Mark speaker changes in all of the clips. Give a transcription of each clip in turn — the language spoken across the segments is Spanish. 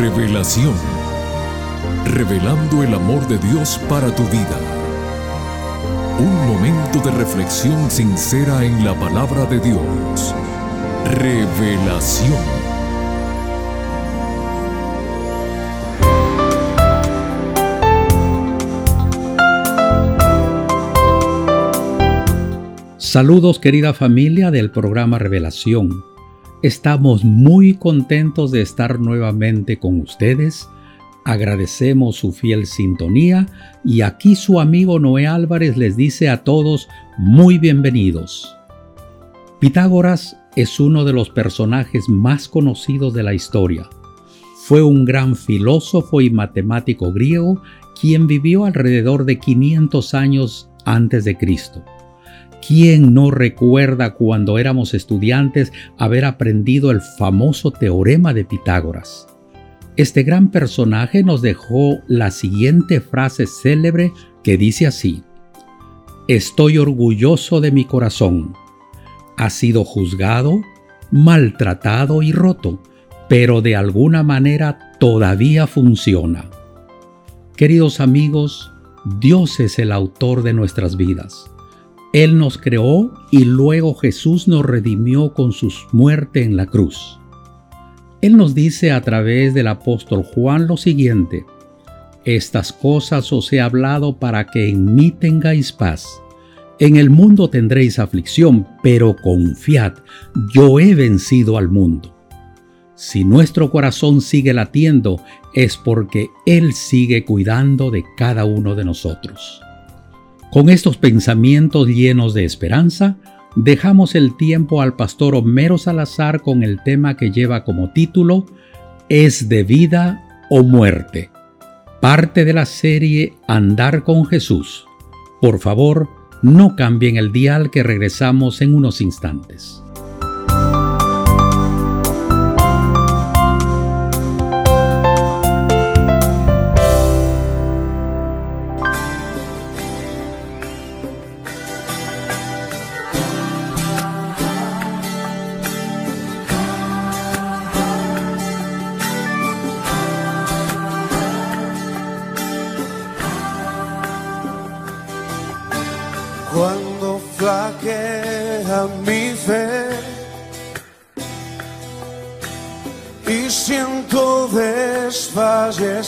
Speaker 1: Revelación. Revelando el amor de Dios para tu vida. Un momento de reflexión sincera en la palabra de Dios. Revelación.
Speaker 2: Saludos querida familia del programa Revelación. Estamos muy contentos de estar nuevamente con ustedes. Agradecemos su fiel sintonía y aquí su amigo Noé Álvarez les dice a todos muy bienvenidos. Pitágoras es uno de los personajes más conocidos de la historia. Fue un gran filósofo y matemático griego quien vivió alrededor de 500 años antes de Cristo. ¿Quién no recuerda cuando éramos estudiantes haber aprendido el famoso teorema de Pitágoras? Este gran personaje nos dejó la siguiente frase célebre que dice así, Estoy orgulloso de mi corazón. Ha sido juzgado, maltratado y roto, pero de alguna manera todavía funciona. Queridos amigos, Dios es el autor de nuestras vidas. Él nos creó y luego Jesús nos redimió con su muerte en la cruz. Él nos dice a través del apóstol Juan lo siguiente, Estas cosas os he hablado para que en mí tengáis paz. En el mundo tendréis aflicción, pero confiad, yo he vencido al mundo. Si nuestro corazón sigue latiendo, es porque Él sigue cuidando de cada uno de nosotros. Con estos pensamientos llenos de esperanza, dejamos el tiempo al pastor Homero Salazar con el tema que lleva como título ¿Es de vida o muerte? Parte de la serie Andar con Jesús. Por favor, no cambien el dial que regresamos en unos instantes.
Speaker 3: Mi fe. Y siento desfallecer,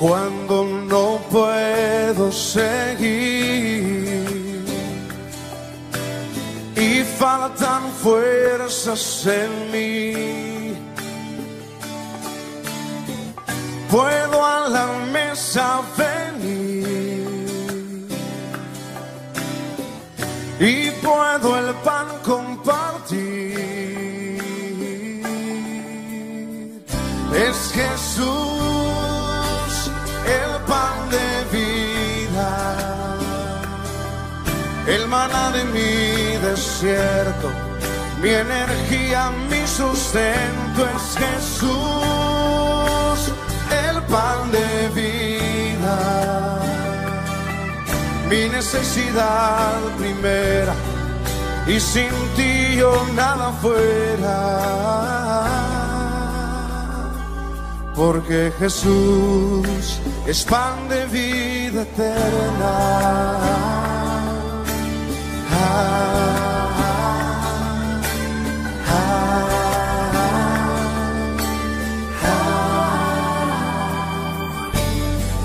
Speaker 3: cuando no puedo seguir. Y faltan fuerzas en mí, puedo a la mesa ver puedo el pan compartir. Es Jesús el pan de vida, el maná de mi desierto, mi energía, mi sustento es Jesús el pan de vida mi necesidad primera y sin ti yo nada fuera. Porque Jesús es pan de vida eterna.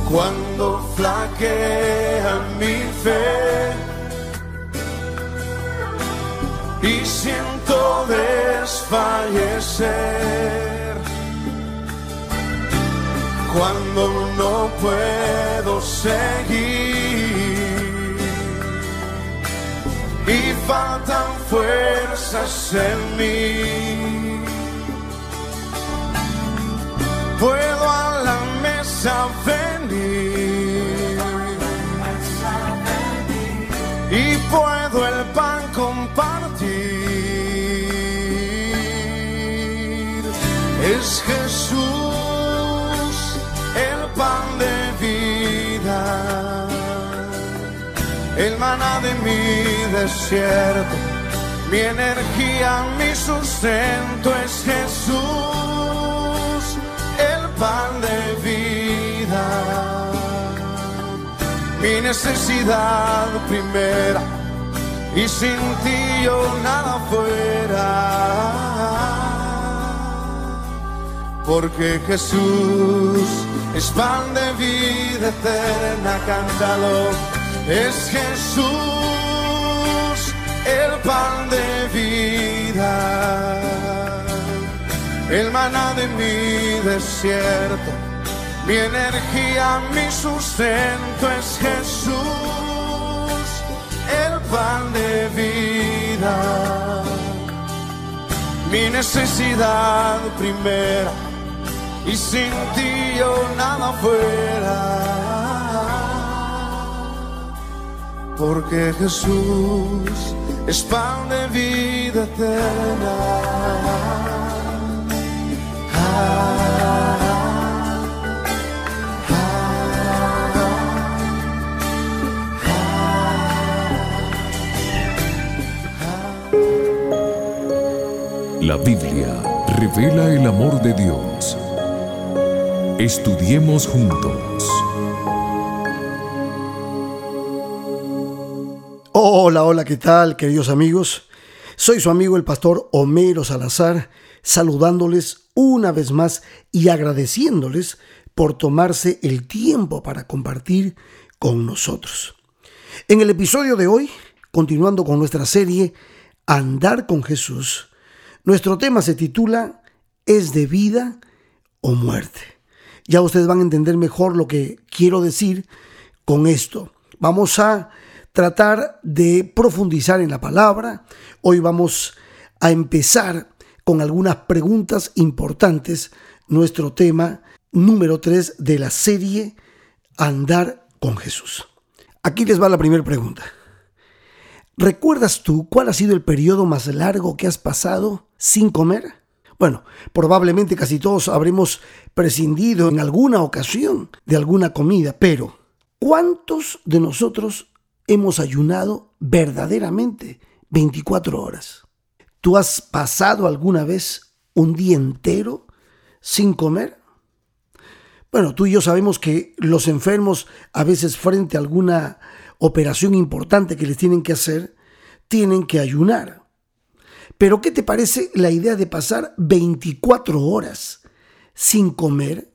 Speaker 3: Cuando flaquea mi fe y siento desfallecer cuando no puedo seguir y faltan fuerzas en mí. Puedo a la mesa venir puedo el pan compartir. Es Jesús el pan de vida, el maná de mi desierto, mi energía, mi sustento es Jesús, el pan de vida. Mi necesidad primera y sin ti yo nada fuera. Porque Jesús es pan de vida eterna, cántalo. Es Jesús el pan de vida, el maná de mi desierto, mi energía, mi sustento es Jesús, pan de vida, mi necesidad primera, y sin ti yo nada fuera. Porque Jesús es pan de vida eterna.
Speaker 1: Biblia revela el amor de Dios. Estudiemos juntos.
Speaker 4: Hola, hola, ¿qué tal, queridos amigos? Soy su amigo el pastor Homero Salazar, saludándoles una vez más y agradeciéndoles por tomarse el tiempo para compartir con nosotros. En el episodio de hoy, continuando con nuestra serie Andar con Jesús, nuestro tema se titula ¿Es de vida o muerte? Ya ustedes van a entender mejor lo que quiero decir con esto. Vamos a tratar de profundizar en la palabra. Hoy vamos a empezar con algunas preguntas importantes. Nuestro tema número 3 de la serie Andar con Jesús. Aquí les va la primera pregunta. ¿Recuerdas tú cuál ha sido el periodo más largo que has pasado sin comer? Bueno, probablemente casi todos habremos prescindido en alguna ocasión de alguna comida, pero ¿cuántos de nosotros hemos ayunado verdaderamente 24 horas. ¿Tú has pasado alguna vez un día entero sin comer? Bueno, tú y yo sabemos que los enfermos a veces frente a alguna operación importante que les tienen que hacer, tienen que ayunar. Pero ¿qué te parece la idea de pasar 24 horas sin comer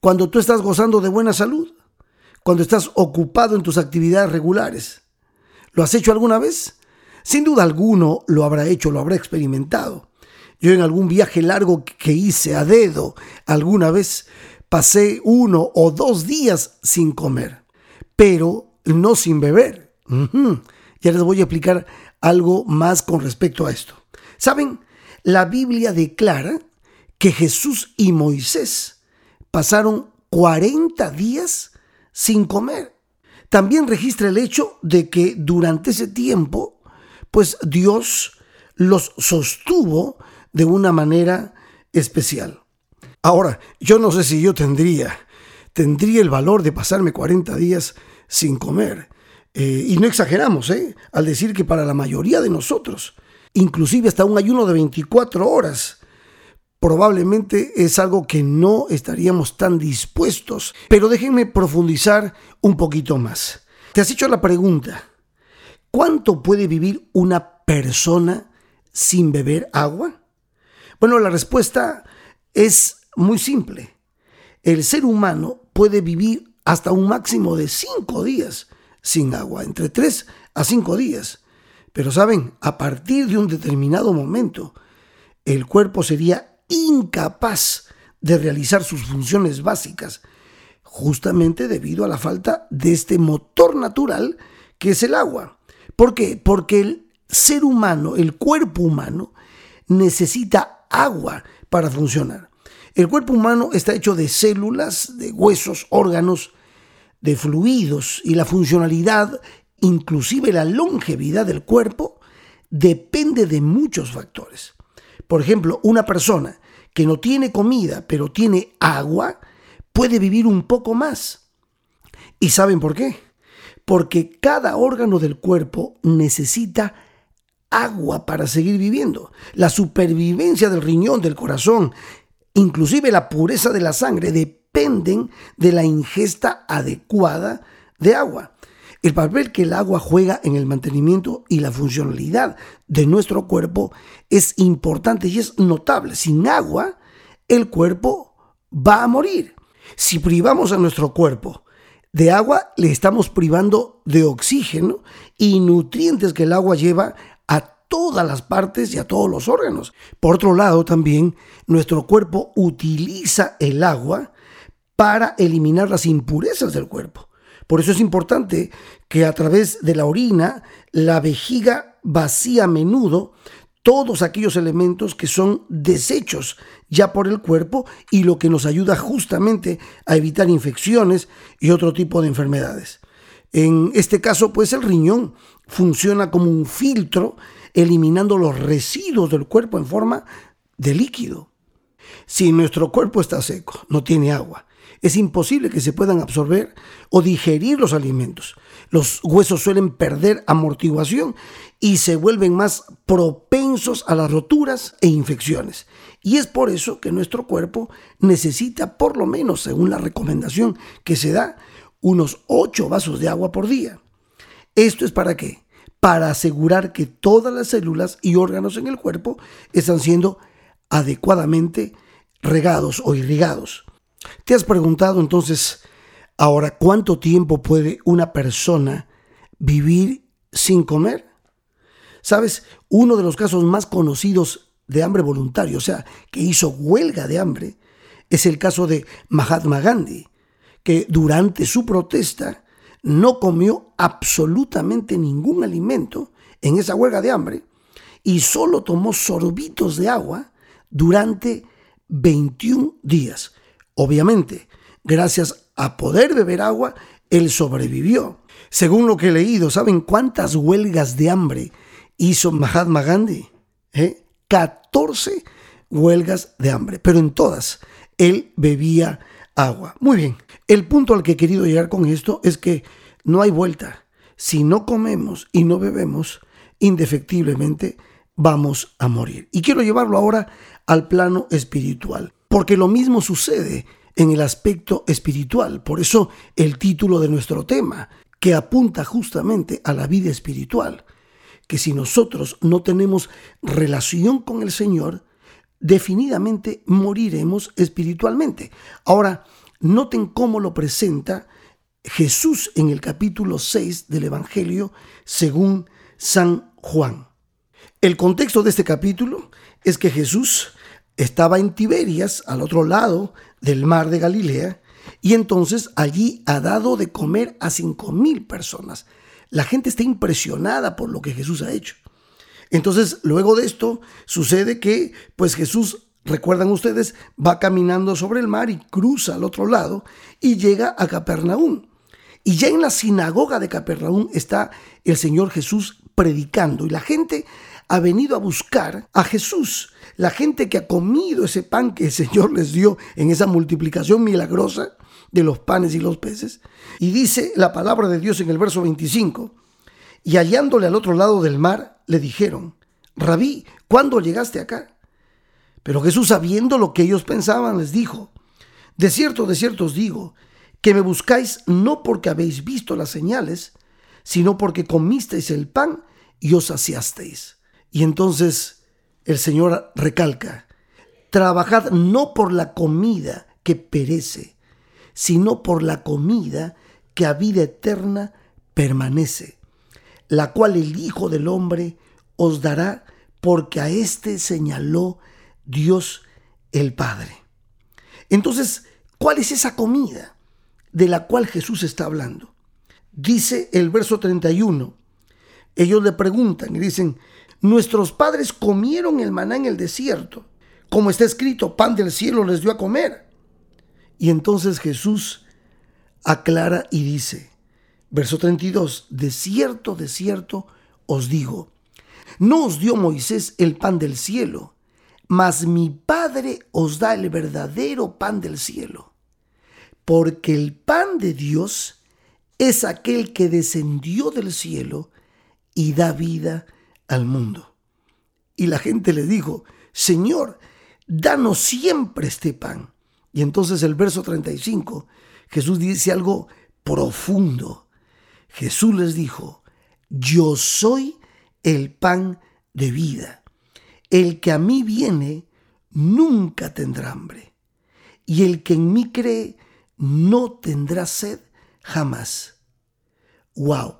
Speaker 4: cuando tú estás gozando de buena salud? cuando estás ocupado en tus actividades regulares. ¿Lo has hecho alguna vez? Sin duda alguno lo habrá hecho, lo habrá experimentado. Yo en algún viaje largo que hice a dedo alguna vez pasé uno o dos días sin comer, pero no sin beber. Ya les voy a explicar algo más con respecto a esto. ¿Saben? La Biblia declara que Jesús y Moisés pasaron 40 días sin comer. También registra el hecho de que durante ese tiempo, pues Dios los sostuvo de una manera especial. Ahora, yo no sé si yo tendría, tendría el valor de pasarme 40 días sin comer. Eh, y no exageramos, ¿eh? Al decir que para la mayoría de nosotros, inclusive hasta un ayuno de 24 horas, probablemente es algo que no estaríamos tan dispuestos. Pero déjenme profundizar un poquito más. Te has hecho la pregunta, ¿cuánto puede vivir una persona sin beber agua? Bueno, la respuesta es muy simple. El ser humano puede vivir hasta un máximo de cinco días sin agua, entre tres a cinco días. Pero saben, a partir de un determinado momento, el cuerpo sería incapaz de realizar sus funciones básicas, justamente debido a la falta de este motor natural que es el agua. ¿Por qué? Porque el ser humano, el cuerpo humano, necesita agua para funcionar. El cuerpo humano está hecho de células, de huesos, órganos, de fluidos y la funcionalidad, inclusive la longevidad del cuerpo, depende de muchos factores. Por ejemplo, una persona que no tiene comida, pero tiene agua, puede vivir un poco más. ¿Y saben por qué? Porque cada órgano del cuerpo necesita agua para seguir viviendo. La supervivencia del riñón, del corazón, inclusive la pureza de la sangre dependen de la ingesta adecuada de agua. El papel que el agua juega en el mantenimiento y la funcionalidad de nuestro cuerpo es importante y es notable. Sin agua, el cuerpo va a morir. Si privamos a nuestro cuerpo de agua, le estamos privando de oxígeno y nutrientes que el agua lleva a todas las partes y a todos los órganos. Por otro lado, también nuestro cuerpo utiliza el agua para eliminar las impurezas del cuerpo. Por eso es importante que a través de la orina la vejiga vacía a menudo todos aquellos elementos que son desechos ya por el cuerpo y lo que nos ayuda justamente a evitar infecciones y otro tipo de enfermedades. En este caso, pues el riñón funciona como un filtro eliminando los residuos del cuerpo en forma de líquido. Si nuestro cuerpo está seco, no tiene agua, es imposible que se puedan absorber o digerir los alimentos. Los huesos suelen perder amortiguación y se vuelven más propensos a las roturas e infecciones. Y es por eso que nuestro cuerpo necesita, por lo menos según la recomendación que se da, unos 8 vasos de agua por día. ¿Esto es para qué? Para asegurar que todas las células y órganos en el cuerpo están siendo adecuadamente regados o irrigados. ¿Te has preguntado entonces ahora cuánto tiempo puede una persona vivir sin comer? Sabes, uno de los casos más conocidos de hambre voluntario, o sea, que hizo huelga de hambre, es el caso de Mahatma Gandhi, que durante su protesta no comió absolutamente ningún alimento en esa huelga de hambre y solo tomó sorbitos de agua durante 21 días. Obviamente, gracias a poder beber agua, él sobrevivió. Según lo que he leído, ¿saben cuántas huelgas de hambre hizo Mahatma Gandhi? 14 ¿Eh? huelgas de hambre, pero en todas él bebía agua. Muy bien, el punto al que he querido llegar con esto es que no hay vuelta. Si no comemos y no bebemos, indefectiblemente vamos a morir. Y quiero llevarlo ahora al plano espiritual. Porque lo mismo sucede en el aspecto espiritual. Por eso el título de nuestro tema, que apunta justamente a la vida espiritual, que si nosotros no tenemos relación con el Señor, definidamente moriremos espiritualmente. Ahora, noten cómo lo presenta Jesús en el capítulo 6 del Evangelio según San Juan. El contexto de este capítulo es que Jesús estaba en Tiberias, al otro lado del mar de Galilea, y entonces allí ha dado de comer a cinco mil personas. La gente está impresionada por lo que Jesús ha hecho. Entonces, luego de esto, sucede que, pues Jesús, recuerdan ustedes, va caminando sobre el mar y cruza al otro lado y llega a Capernaum. Y ya en la sinagoga de Capernaum está el Señor Jesús predicando y la gente ha venido a buscar a Jesús. La gente que ha comido ese pan que el Señor les dio en esa multiplicación milagrosa de los panes y los peces. Y dice la palabra de Dios en el verso 25, y hallándole al otro lado del mar, le dijeron, Rabí, ¿cuándo llegaste acá? Pero Jesús, sabiendo lo que ellos pensaban, les dijo, De cierto, de cierto os digo, que me buscáis no porque habéis visto las señales, sino porque comisteis el pan y os saciasteis. Y entonces el Señor recalca, trabajad no por la comida que perece, sino por la comida que a vida eterna permanece, la cual el Hijo del Hombre os dará, porque a éste señaló Dios el Padre. Entonces, ¿cuál es esa comida de la cual Jesús está hablando? Dice el verso 31. Ellos le preguntan y dicen, Nuestros padres comieron el maná en el desierto, como está escrito, pan del cielo les dio a comer. Y entonces Jesús aclara y dice, verso 32, de cierto, de cierto os digo, no os dio Moisés el pan del cielo, mas mi Padre os da el verdadero pan del cielo, porque el pan de Dios es aquel que descendió del cielo y da vida al mundo. Y la gente le dijo, Señor, danos siempre este pan. Y entonces el verso 35, Jesús dice algo profundo. Jesús les dijo, yo soy el pan de vida. El que a mí viene nunca tendrá hambre. Y el que en mí cree no tendrá sed jamás. ¡Wow!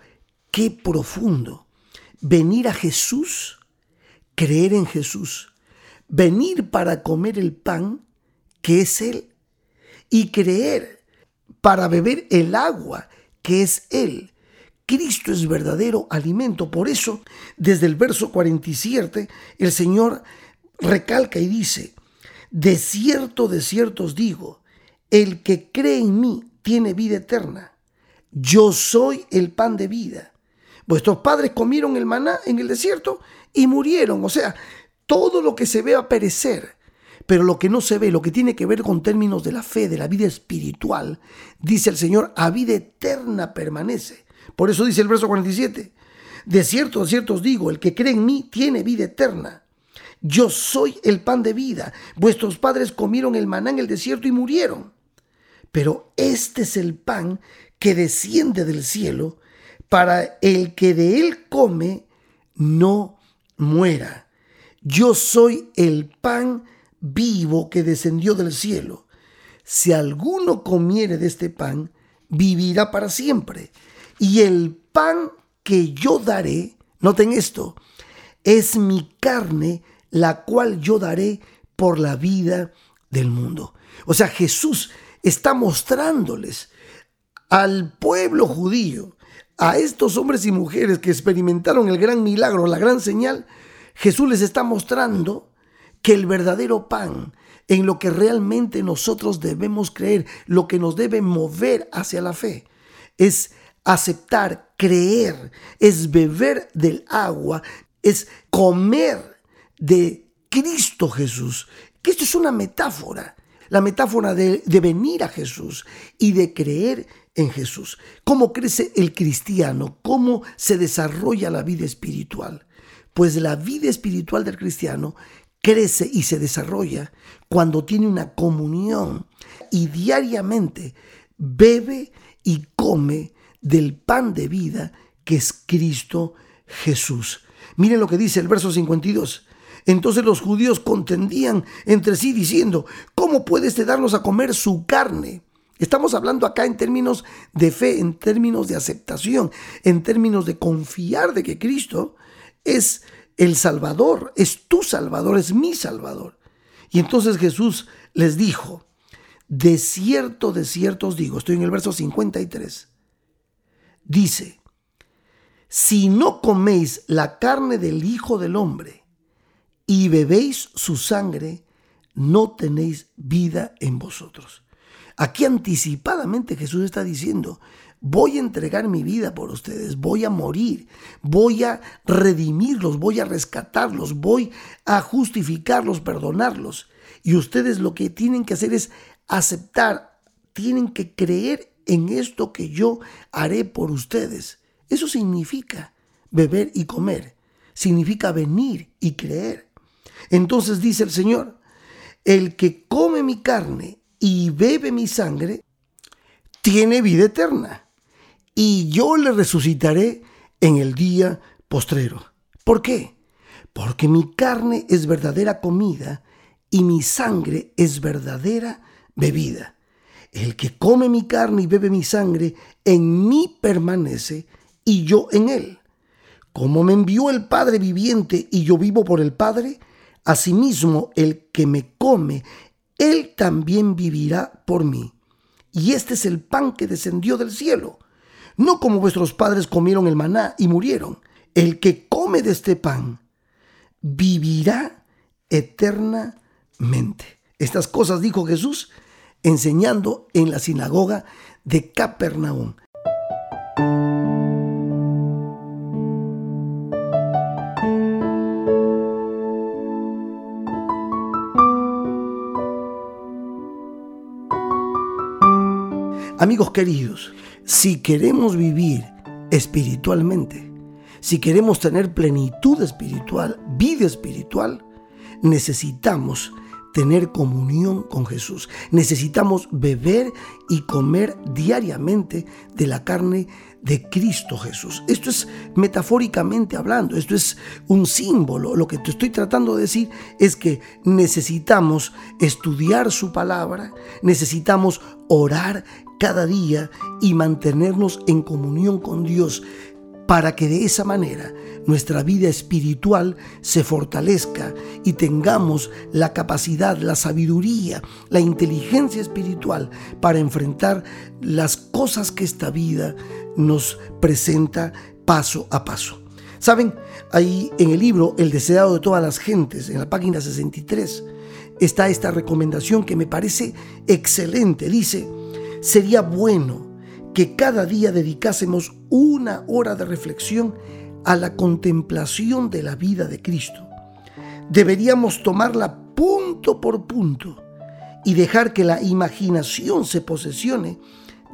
Speaker 4: ¡Qué profundo! Venir a Jesús, creer en Jesús, venir para comer el pan que es Él y creer para beber el agua que es Él. Cristo es verdadero alimento. Por eso, desde el verso 47, el Señor recalca y dice, de cierto, de cierto os digo, el que cree en mí tiene vida eterna. Yo soy el pan de vida. Vuestros padres comieron el maná en el desierto y murieron. O sea, todo lo que se ve a perecer. Pero lo que no se ve, lo que tiene que ver con términos de la fe, de la vida espiritual, dice el Señor, a vida eterna permanece. Por eso dice el verso 47, de cierto, de cierto os digo, el que cree en mí tiene vida eterna. Yo soy el pan de vida. Vuestros padres comieron el maná en el desierto y murieron. Pero este es el pan que desciende del cielo para el que de él come no muera. Yo soy el pan vivo que descendió del cielo. Si alguno comiere de este pan, vivirá para siempre. Y el pan que yo daré, noten esto, es mi carne, la cual yo daré por la vida del mundo. O sea, Jesús está mostrándoles al pueblo judío, a estos hombres y mujeres que experimentaron el gran milagro, la gran señal, Jesús les está mostrando que el verdadero pan, en lo que realmente nosotros debemos creer, lo que nos debe mover hacia la fe, es aceptar, creer, es beber del agua, es comer de Cristo Jesús. Que esto es una metáfora, la metáfora de, de venir a Jesús y de creer en Jesús. ¿Cómo crece el cristiano? ¿Cómo se desarrolla la vida espiritual? Pues la vida espiritual del cristiano crece y se desarrolla cuando tiene una comunión y diariamente bebe y come del pan de vida que es Cristo Jesús. Miren lo que dice el verso 52. Entonces los judíos contendían entre sí diciendo, ¿cómo puede este darnos a comer su carne? Estamos hablando acá en términos de fe, en términos de aceptación, en términos de confiar de que Cristo es el Salvador, es tu Salvador, es mi Salvador. Y entonces Jesús les dijo, de cierto, de cierto os digo, estoy en el verso 53, dice, si no coméis la carne del Hijo del Hombre y bebéis su sangre, no tenéis vida en vosotros. Aquí anticipadamente Jesús está diciendo, voy a entregar mi vida por ustedes, voy a morir, voy a redimirlos, voy a rescatarlos, voy a justificarlos, perdonarlos. Y ustedes lo que tienen que hacer es aceptar, tienen que creer en esto que yo haré por ustedes. Eso significa beber y comer, significa venir y creer. Entonces dice el Señor, el que come mi carne y bebe mi sangre, tiene vida eterna, y yo le resucitaré en el día postrero. ¿Por qué? Porque mi carne es verdadera comida y mi sangre es verdadera bebida. El que come mi carne y bebe mi sangre, en mí permanece y yo en él. Como me envió el Padre viviente y yo vivo por el Padre, asimismo el que me come, él también vivirá por mí. Y este es el pan que descendió del cielo, no como vuestros padres comieron el maná y murieron. El que come de este pan vivirá eternamente. Estas cosas dijo Jesús enseñando en la sinagoga de Capernaum. Amigos queridos, si queremos vivir espiritualmente, si queremos tener plenitud espiritual, vida espiritual, necesitamos tener comunión con Jesús. Necesitamos beber y comer diariamente de la carne de Cristo Jesús. Esto es metafóricamente hablando, esto es un símbolo. Lo que te estoy tratando de decir es que necesitamos estudiar su palabra, necesitamos orar cada día y mantenernos en comunión con Dios para que de esa manera nuestra vida espiritual se fortalezca y tengamos la capacidad, la sabiduría, la inteligencia espiritual para enfrentar las cosas que esta vida nos presenta paso a paso. Saben, ahí en el libro El deseado de todas las gentes, en la página 63, está esta recomendación que me parece excelente. Dice, sería bueno que cada día dedicásemos una hora de reflexión a la contemplación de la vida de Cristo. Deberíamos tomarla punto por punto y dejar que la imaginación se posesione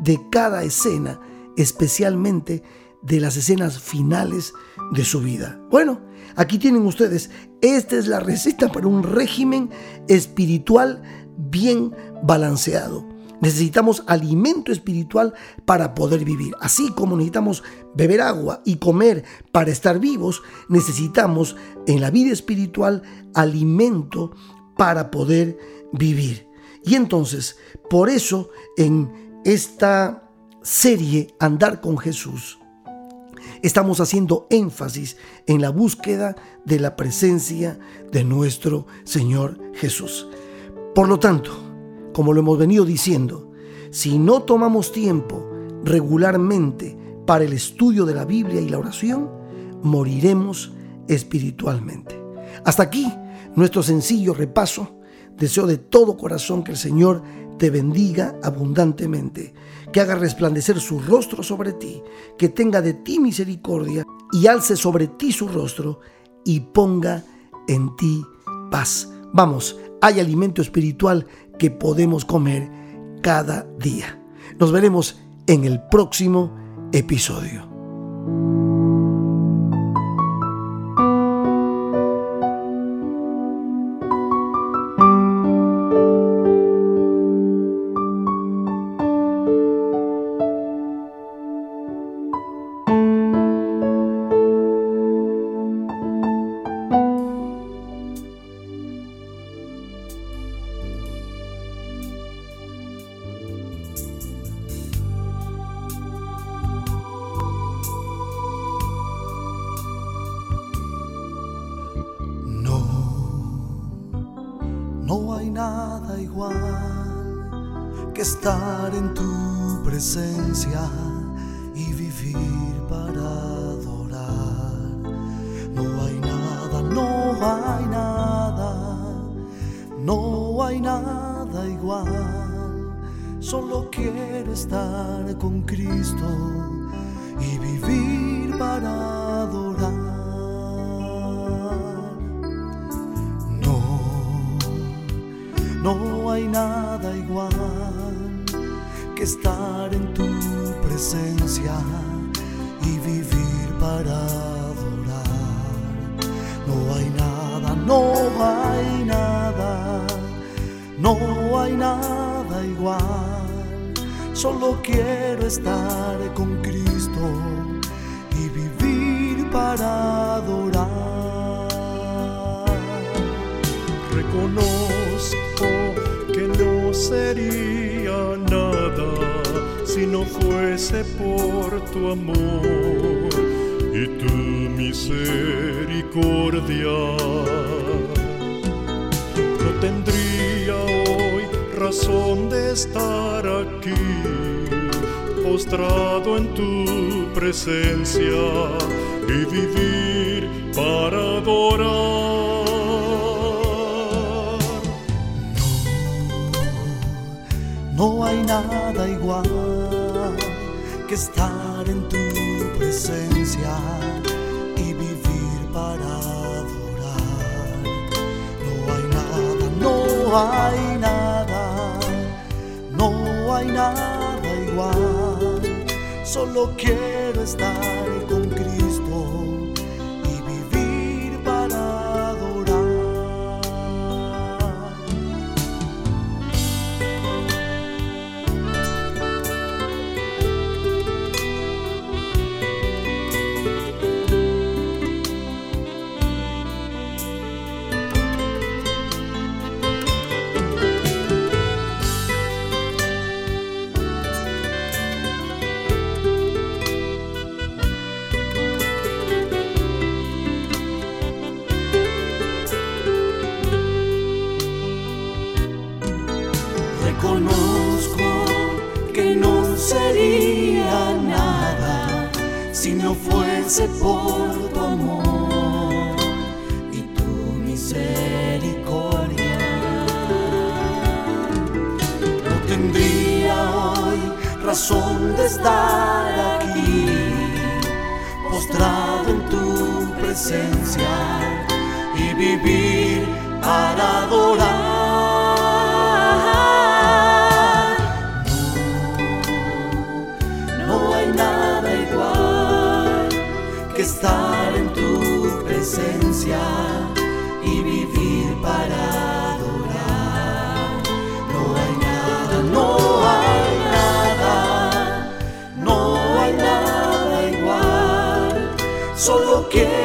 Speaker 4: de cada escena, especialmente de las escenas finales de su vida. Bueno, aquí tienen ustedes, esta es la receta para un régimen espiritual bien balanceado. Necesitamos alimento espiritual para poder vivir. Así como necesitamos beber agua y comer para estar vivos, necesitamos en la vida espiritual alimento para poder vivir. Y entonces, por eso en esta serie Andar con Jesús, estamos haciendo énfasis en la búsqueda de la presencia de nuestro Señor Jesús. Por lo tanto, como lo hemos venido diciendo, si no tomamos tiempo regularmente para el estudio de la Biblia y la oración, moriremos espiritualmente. Hasta aquí nuestro sencillo repaso. Deseo de todo corazón que el Señor te bendiga abundantemente, que haga resplandecer su rostro sobre ti, que tenga de ti misericordia y alce sobre ti su rostro y ponga en ti paz. Vamos, hay alimento espiritual que podemos comer cada día. Nos veremos en el próximo episodio.
Speaker 5: Que estar en tu presencia y vivir para adorar. No hay nada, no hay nada, no hay nada igual. Solo quiero estar con Cristo y vivir para adorar. No hay nada, no hay nada, no hay nada igual. Solo quiero estar con Cristo y vivir para adorar. Reconozco que no sería nada si no fuese por tu amor y tu misericordia. No tendría hoy razón de estar aquí, postrado en tu presencia y vivir para adorar. No hay nada igual que estar en tu presencia y vivir para adorar. No hay nada, no hay nada, no hay nada igual. Solo quiero estar con
Speaker 4: si no fuese por tu amor y tu misericordia. No tendría hoy razón de estar aquí, postrado en tu presencia y vivir para adorar. Estar en tu presencia y vivir para adorar. No hay nada, no hay nada, no hay nada igual. Solo quiero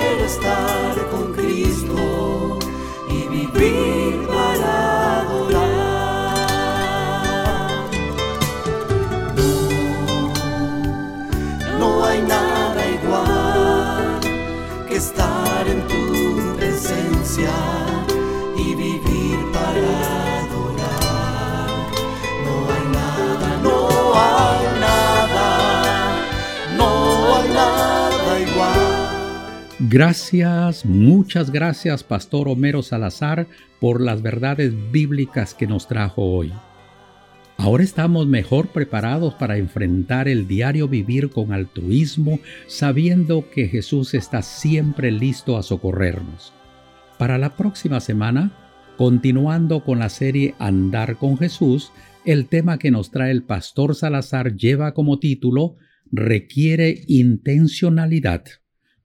Speaker 2: Gracias, muchas gracias, Pastor Homero Salazar, por las verdades bíblicas que nos trajo hoy. Ahora estamos mejor preparados para enfrentar el diario vivir con altruismo, sabiendo que Jesús está siempre listo a socorrernos. Para la próxima semana, continuando con la serie Andar con Jesús, el tema que nos trae el pastor Salazar lleva como título Requiere intencionalidad.